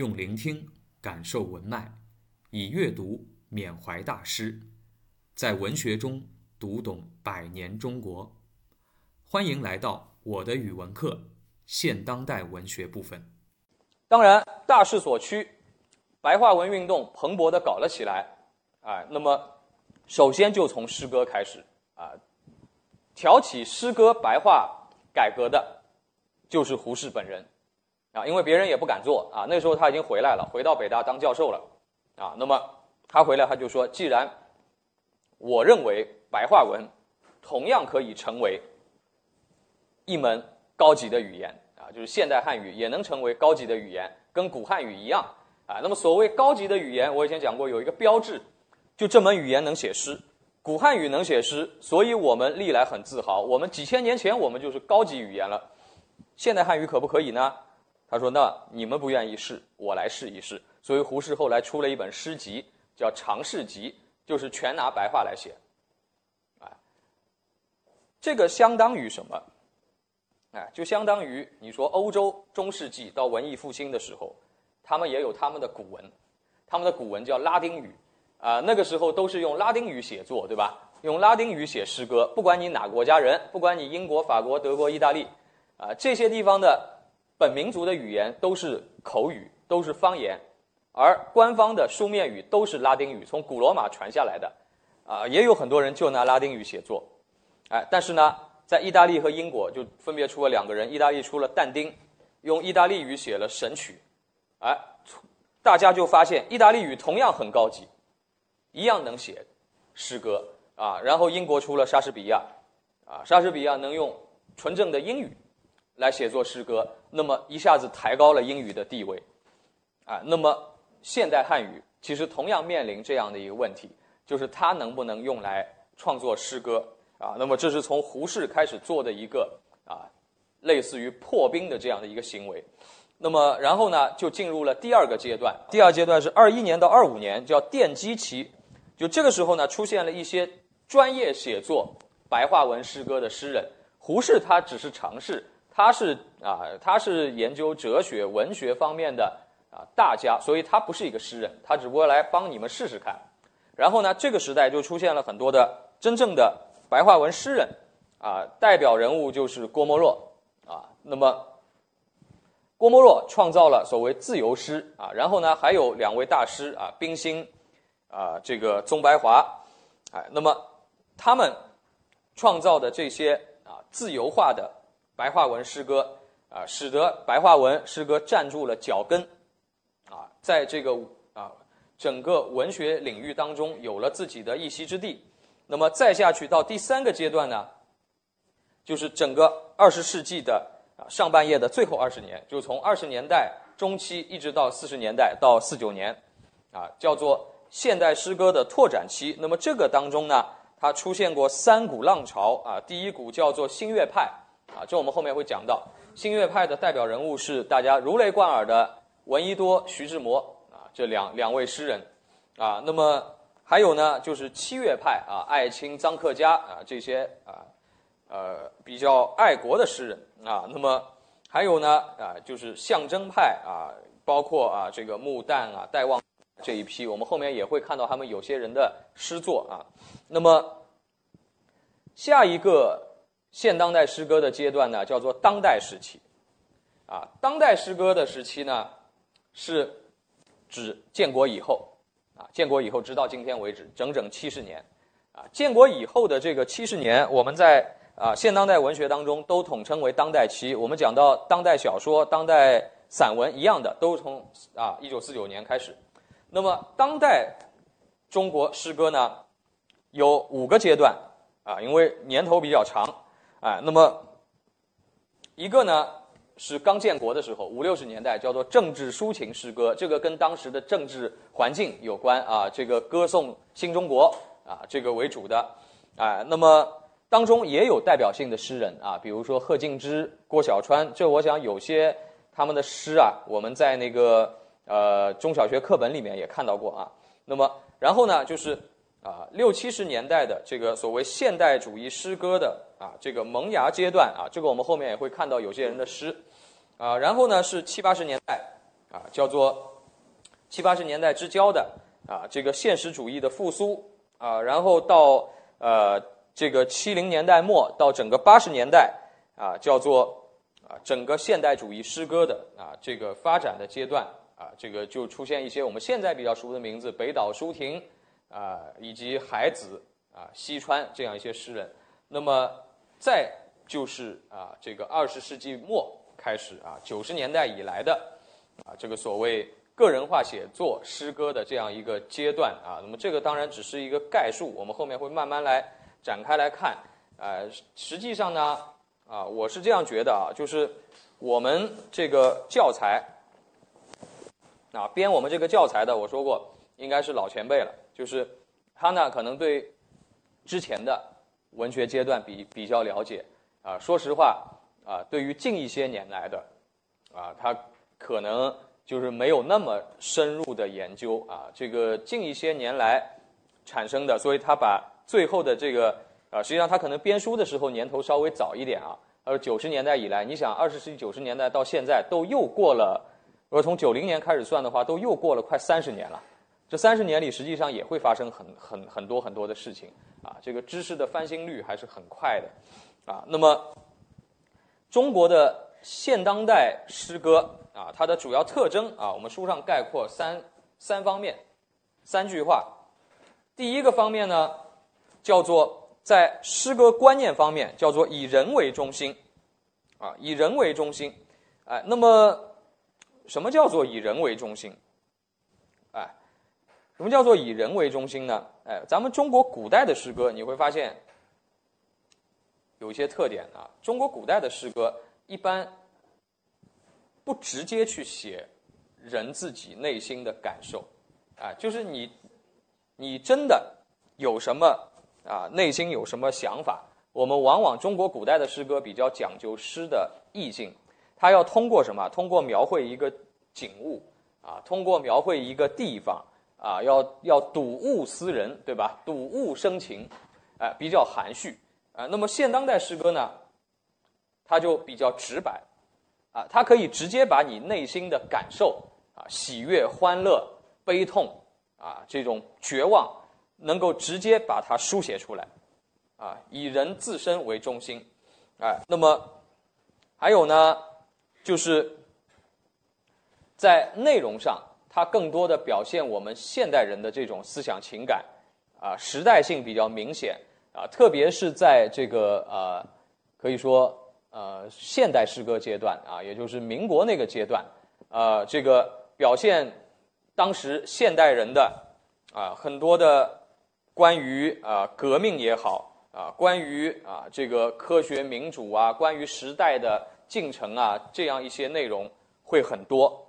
用聆听感受文脉，以阅读缅怀大师，在文学中读懂百年中国。欢迎来到我的语文课现当代文学部分。当然，大势所趋，白话文运动蓬勃地搞了起来。啊，那么首先就从诗歌开始啊，挑起诗歌白话改革的，就是胡适本人啊，因为别人也不敢做啊。那时候他已经回来了，回到北大当教授了啊。那么他回来他就说，既然我认为白话文同样可以成为一门高级的语言啊，就是现代汉语也能成为高级的语言，跟古汉语一样啊。那么所谓高级的语言，我以前讲过有一个标志。就这门语言能写诗，古汉语能写诗，所以我们历来很自豪。我们几千年前我们就是高级语言了，现代汉语可不可以呢？他说：“那你们不愿意试，我来试一试。”所以胡适后来出了一本诗集，叫《长试集》，就是全拿白话来写。哎，这个相当于什么？哎，就相当于你说欧洲中世纪到文艺复兴的时候，他们也有他们的古文，他们的古文叫拉丁语。啊，那个时候都是用拉丁语写作，对吧？用拉丁语写诗歌，不管你哪国家人，不管你英国、法国、德国、意大利，啊，这些地方的本民族的语言都是口语，都是方言，而官方的书面语都是拉丁语，从古罗马传下来的。啊，也有很多人就拿拉丁语写作，哎，但是呢，在意大利和英国就分别出了两个人，意大利出了但丁，用意大利语写了《神曲》，哎，大家就发现意大利语同样很高级。一样能写诗歌啊，然后英国出了莎士比亚，啊，莎士比亚能用纯正的英语来写作诗歌，那么一下子抬高了英语的地位，啊，那么现代汉语其实同样面临这样的一个问题，就是它能不能用来创作诗歌啊？那么这是从胡适开始做的一个啊，类似于破冰的这样的一个行为。那么然后呢，就进入了第二个阶段，第二阶段是二一年到二五年，叫奠基期。就这个时候呢，出现了一些专业写作白话文诗歌的诗人。胡适他只是尝试，他是啊，他是研究哲学、文学方面的啊大家，所以他不是一个诗人，他只不过来帮你们试试看。然后呢，这个时代就出现了很多的真正的白话文诗人啊，代表人物就是郭沫若啊。那么郭沫若创造了所谓自由诗啊，然后呢，还有两位大师啊，冰心。啊，这个宗白华，哎，那么他们创造的这些啊自由化的白话文诗歌啊，使得白话文诗歌站住了脚跟，啊，在这个啊整个文学领域当中有了自己的一席之地。那么再下去到第三个阶段呢，就是整个二十世纪的啊上半叶的最后二十年，就从二十年代中期一直到四十年代到四九年，啊，叫做。现代诗歌的拓展期，那么这个当中呢，它出现过三股浪潮啊。第一股叫做新月派啊，这我们后面会讲到。新月派的代表人物是大家如雷贯耳的闻一多、徐志摩啊，这两两位诗人啊。那么还有呢，就是七月派啊，艾青、臧克家啊这些啊呃比较爱国的诗人啊。那么还有呢啊，就是象征派啊，包括啊这个穆旦啊、戴望。这一批，我们后面也会看到他们有些人的诗作啊。那么，下一个现当代诗歌的阶段呢，叫做当代时期。啊，当代诗歌的时期呢，是指建国以后啊，建国以后直到今天为止，整整七十年。啊，建国以后的这个七十年，我们在啊现当代文学当中都统称为当代期。我们讲到当代小说、当代散文一样的，都从啊一九四九年开始。那么，当代中国诗歌呢，有五个阶段啊，因为年头比较长，哎，那么一个呢是刚建国的时候，五六十年代叫做政治抒情诗歌，这个跟当时的政治环境有关啊，这个歌颂新中国啊，这个为主的，哎，那么当中也有代表性的诗人啊，比如说贺敬之、郭小川，这我想有些他们的诗啊，我们在那个。呃，中小学课本里面也看到过啊。那么，然后呢，就是啊，六七十年代的这个所谓现代主义诗歌的啊这个萌芽阶段啊，这个我们后面也会看到有些人的诗啊。然后呢，是七八十年代啊，叫做七八十年代之交的啊，这个现实主义的复苏啊，然后到呃这个七零年代末到整个八十年代啊，叫做啊整个现代主义诗歌的啊这个发展的阶段啊，这个就出现一些我们现在比较熟的名字，北岛舒婷啊，以及海子啊、西川这样一些诗人。那么再就是啊，这个二十世纪末开始啊，九十年代以来的啊，这个所谓个人化写作诗歌的这样一个阶段啊。那么这个当然只是一个概述，我们后面会慢慢来展开来看。呃，实际上呢，啊，我是这样觉得啊，就是我们这个教材啊，编我们这个教材的，我说过应该是老前辈了，就是他呢可能对之前的。文学阶段比比较了解啊，说实话啊，对于近一些年来的啊，他可能就是没有那么深入的研究啊。这个近一些年来产生的，所以他把最后的这个啊，实际上他可能编书的时候年头稍微早一点啊。而九十年代以来，你想二十世纪九十年代到现在都又过了，如果从九零年开始算的话，都又过了快三十年了。这三十年里，实际上也会发生很很很多很多的事情啊！这个知识的翻新率还是很快的啊。那么，中国的现当代诗歌啊，它的主要特征啊，我们书上概括三三方面，三句话。第一个方面呢，叫做在诗歌观念方面，叫做以人为中心啊，以人为中心。哎，那么什么叫做以人为中心？什么叫做以人为中心呢？哎，咱们中国古代的诗歌，你会发现有一些特点啊。中国古代的诗歌一般不直接去写人自己内心的感受，啊，就是你你真的有什么啊，内心有什么想法？我们往往中国古代的诗歌比较讲究诗的意境，它要通过什么？通过描绘一个景物啊，通过描绘一个地方。啊，要要睹物思人，对吧？睹物生情，哎，比较含蓄啊。那么现当代诗歌呢，它就比较直白，啊，它可以直接把你内心的感受啊，喜悦、欢乐、悲痛啊，这种绝望，能够直接把它书写出来，啊，以人自身为中心，哎，那么还有呢，就是在内容上。它更多的表现我们现代人的这种思想情感，啊，时代性比较明显，啊，特别是在这个呃，可以说呃现代诗歌阶段啊，也就是民国那个阶段，呃，这个表现当时现代人的啊很多的关于啊革命也好啊，关于啊这个科学民主啊，关于时代的进程啊，这样一些内容会很多。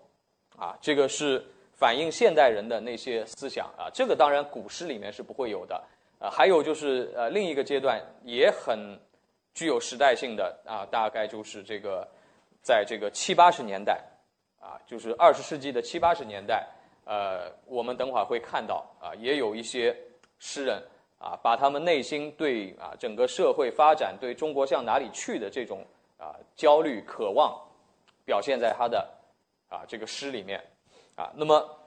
啊，这个是反映现代人的那些思想啊，这个当然古诗里面是不会有的啊。还有就是呃，另一个阶段也很具有时代性的啊，大概就是这个在这个七八十年代啊，就是二十世纪的七八十年代，呃，我们等会儿会看到啊，也有一些诗人啊，把他们内心对啊整个社会发展、对中国向哪里去的这种啊焦虑、渴望，表现在他的。啊，这个诗里面，啊，那么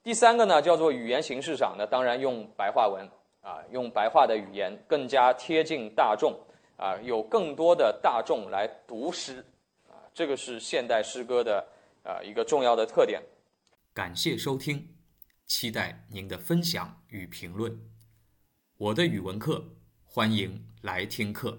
第三个呢，叫做语言形式上，那当然用白话文，啊，用白话的语言更加贴近大众，啊，有更多的大众来读诗，啊，这个是现代诗歌的啊一个重要的特点。感谢收听，期待您的分享与评论。我的语文课，欢迎来听课。